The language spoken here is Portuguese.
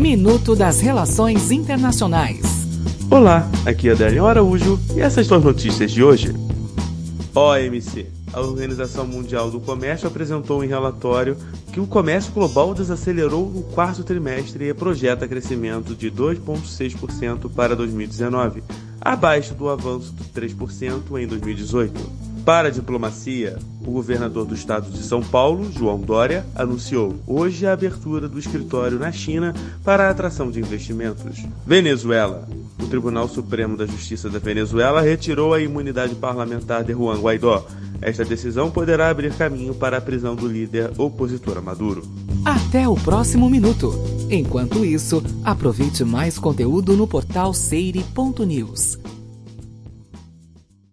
Minuto das Relações Internacionais. Olá, aqui é Daniel Araújo e essas são as notícias de hoje. OMC. A Organização Mundial do Comércio apresentou em relatório que o comércio global desacelerou no quarto trimestre e projeta crescimento de 2,6% para 2019, abaixo do avanço de 3% em 2018. Para a diplomacia, o governador do estado de São Paulo, João Dória, anunciou hoje a abertura do escritório na China para a atração de investimentos. Venezuela. O Tribunal Supremo da Justiça da Venezuela retirou a imunidade parlamentar de Juan Guaidó. Esta decisão poderá abrir caminho para a prisão do líder opositor Maduro. Até o próximo minuto. Enquanto isso, aproveite mais conteúdo no portal seire.news.